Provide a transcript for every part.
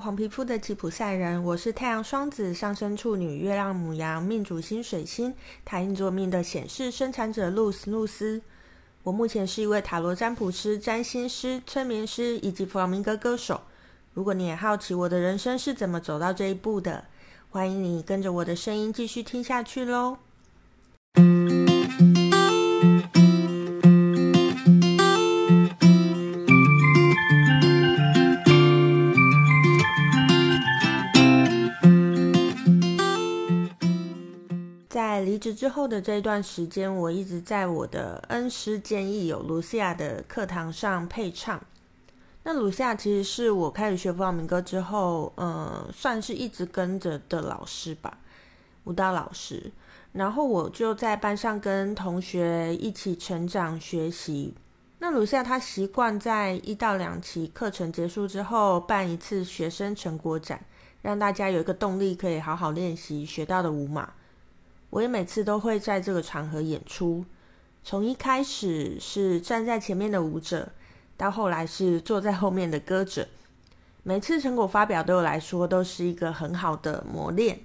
黄皮肤的吉普赛人，我是太阳双子上升处女、月亮母羊、命主星水星、太阴座命的显示生产者露丝露丝。我目前是一位塔罗占卜师、占星师、催眠师以及弗朗明哥歌手。如果你也好奇我的人生是怎么走到这一步的，欢迎你跟着我的声音继续听下去喽。在离职之后的这一段时间，我一直在我的恩师建议有卢西亚的课堂上配唱。那卢西亚其实是我开始学弗朗明哥之后，呃，算是一直跟着的老师吧，舞蹈老师。然后我就在班上跟同学一起成长学习。那卢西亚他习惯在一到两期课程结束之后办一次学生成果展，让大家有一个动力可以好好练习学到的舞码。我也每次都会在这个场合演出，从一开始是站在前面的舞者，到后来是坐在后面的歌者。每次成果发表对我来说都是一个很好的磨练。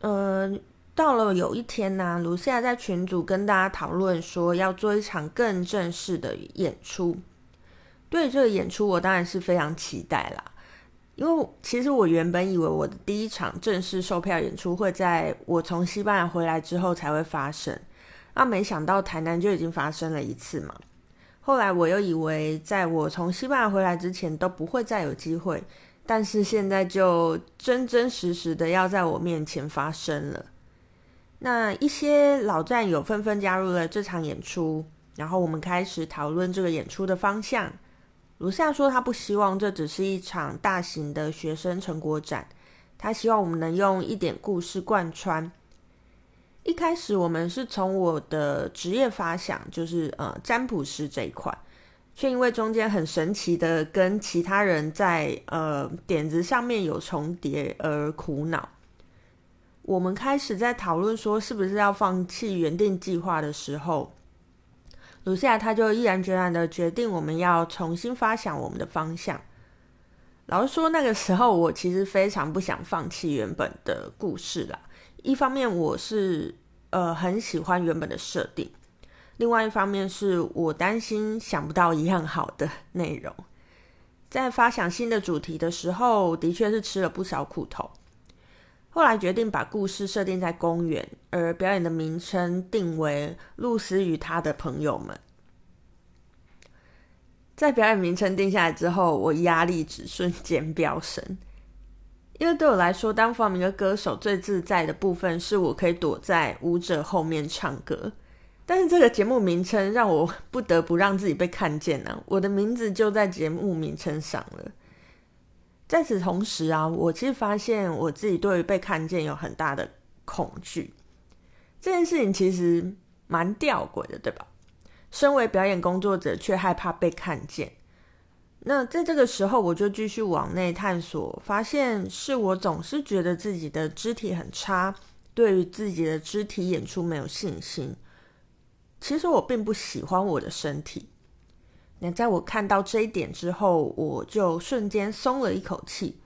呃，到了有一天呢，卢西亚在群组跟大家讨论说要做一场更正式的演出。对这个演出，我当然是非常期待啦。因为其实我原本以为我的第一场正式售票演出会在我从西班牙回来之后才会发生，那没想到台南就已经发生了一次嘛。后来我又以为在我从西班牙回来之前都不会再有机会，但是现在就真真实实的要在我面前发生了。那一些老战友纷纷加入了这场演出，然后我们开始讨论这个演出的方向。卢夏说：“他不希望这只是一场大型的学生成果展，他希望我们能用一点故事贯穿。一开始，我们是从我的职业发想，就是呃占卜师这一块，却因为中间很神奇的跟其他人在呃点子上面有重叠而苦恼。我们开始在讨论说，是不是要放弃原定计划的时候。”卢西亚他就毅然决然的决定，我们要重新发想我们的方向。老实说，那个时候我其实非常不想放弃原本的故事啦。一方面，我是呃很喜欢原本的设定；另外一方面，是我担心想不到一样好的内容。在发想新的主题的时候，的确是吃了不少苦头。后来决定把故事设定在公园，而表演的名称定为《露丝与她的朋友们》。在表演名称定下来之后，我压力值瞬间飙升，因为对我来说，当发明的歌手最自在的部分是我可以躲在舞者后面唱歌。但是这个节目名称让我不得不让自己被看见呢、我的名字就在节目名称上了。在此同时啊，我其实发现我自己对于被看见有很大的恐惧。这件事情其实蛮吊诡的，对吧？身为表演工作者，却害怕被看见。那在这个时候，我就继续往内探索，发现是我总是觉得自己的肢体很差，对于自己的肢体演出没有信心。其实我并不喜欢我的身体。那在我看到这一点之后，我就瞬间松了一口气。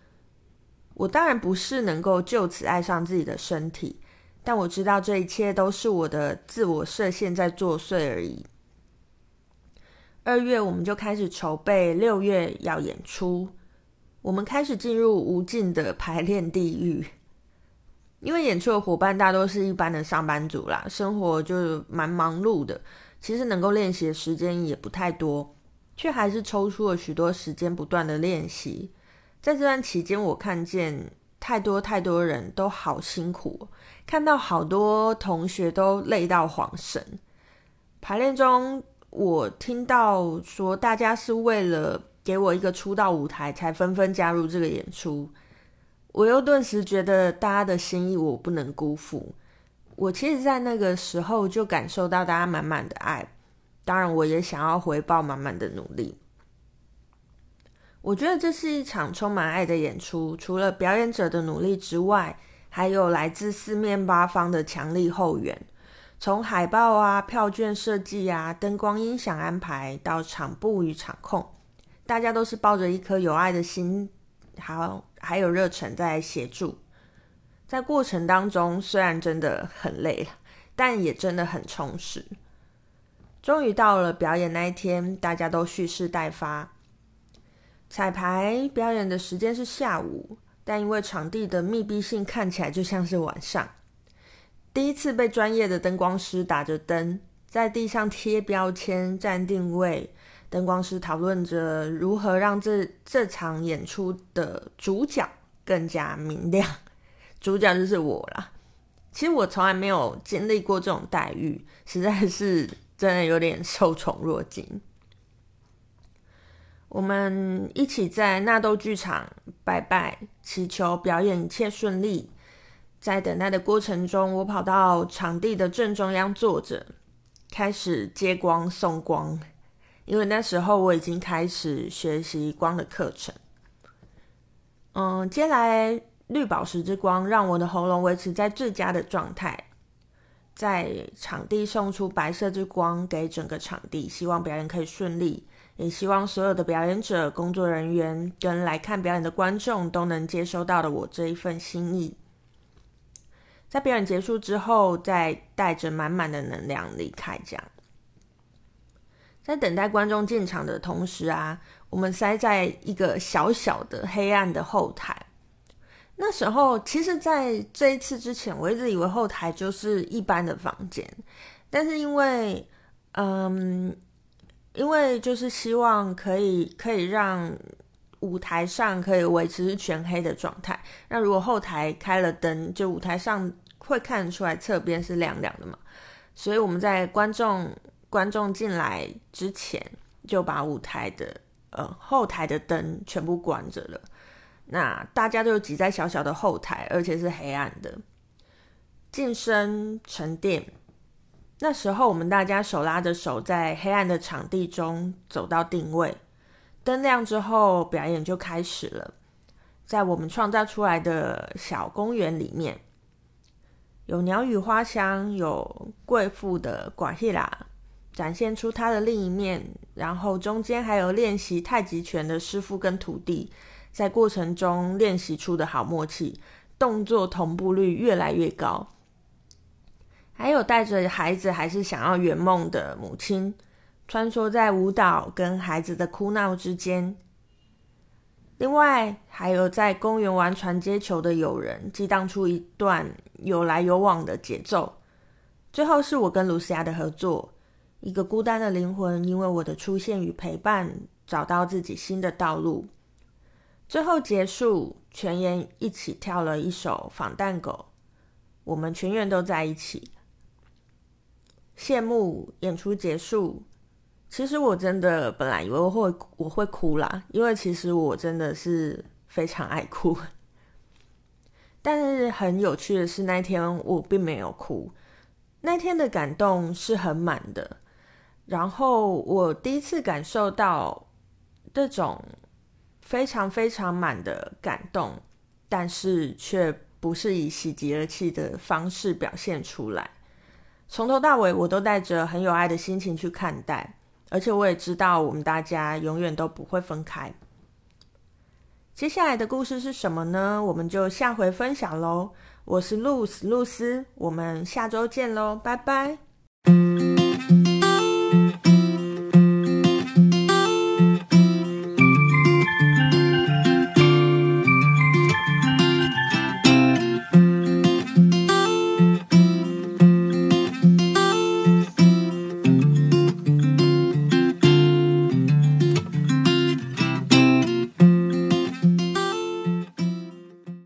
我当然不是能够就此爱上自己的身体，但我知道这一切都是我的自我设限在作祟而已。二月我们就开始筹备，六月要演出。我们开始进入无尽的排练地狱，因为演出的伙伴大多是一般的上班族啦，生活就蛮忙碌的，其实能够练习的时间也不太多。却还是抽出了许多时间，不断的练习。在这段期间，我看见太多太多人都好辛苦，看到好多同学都累到恍神。排练中，我听到说大家是为了给我一个出道舞台，才纷纷加入这个演出。我又顿时觉得大家的心意我不能辜负。我其实，在那个时候就感受到大家满满的爱。当然，我也想要回报满满的努力。我觉得这是一场充满爱的演出，除了表演者的努力之外，还有来自四面八方的强力后援。从海报啊、票券设计啊、灯光音响安排到场布与场控，大家都是抱着一颗有爱的心还还有热忱在协助。在过程当中，虽然真的很累了，但也真的很充实。终于到了表演那一天，大家都蓄势待发。彩排表演的时间是下午，但因为场地的密闭性，看起来就像是晚上。第一次被专业的灯光师打着灯，在地上贴标签、站定位。灯光师讨论着如何让这这场演出的主角更加明亮。主角就是我啦。其实我从来没有经历过这种待遇，实在是。真的有点受宠若惊。我们一起在纳豆剧场拜拜，祈求表演一切顺利。在等待的过程中，我跑到场地的正中央坐着，开始接光送光。因为那时候我已经开始学习光的课程。嗯，接来绿宝石之光，让我的喉咙维持在最佳的状态。在场地送出白色之光给整个场地，希望表演可以顺利，也希望所有的表演者、工作人员跟来看表演的观众都能接收到的我这一份心意。在表演结束之后，再带着满满的能量离开。这样，在等待观众进场的同时啊，我们塞在一个小小的黑暗的后台。那时候，其实，在这一次之前，我一直以为后台就是一般的房间，但是因为，嗯，因为就是希望可以可以让舞台上可以维持全黑的状态。那如果后台开了灯，就舞台上会看得出来侧边是亮亮的嘛。所以我们在观众观众进来之前，就把舞台的呃后台的灯全部关着了。那大家都挤在小小的后台，而且是黑暗的。晋升沉淀，那时候我们大家手拉着手，在黑暗的场地中走到定位。灯亮之后，表演就开始了。在我们创造出来的小公园里面，有鸟语花香，有贵妇的寡希拉，展现出他的另一面。然后中间还有练习太极拳的师傅跟徒弟。在过程中练习出的好默契，动作同步率越来越高。还有带着孩子还是想要圆梦的母亲，穿梭在舞蹈跟孩子的哭闹之间。另外，还有在公园玩传接球的友人，激荡出一段有来有往的节奏。最后是我跟卢西亚的合作，一个孤单的灵魂，因为我的出现与陪伴，找到自己新的道路。最后结束，全员一起跳了一首《仿蛋狗》，我们全员都在一起。谢幕，演出结束。其实我真的本来以为我会我会哭啦，因为其实我真的是非常爱哭。但是很有趣的是，那天我并没有哭。那天的感动是很满的，然后我第一次感受到这种。非常非常满的感动，但是却不是以喜极而泣的方式表现出来。从头到尾，我都带着很有爱的心情去看待，而且我也知道我们大家永远都不会分开。接下来的故事是什么呢？我们就下回分享喽。我是露丝露丝，我们下周见喽，拜拜。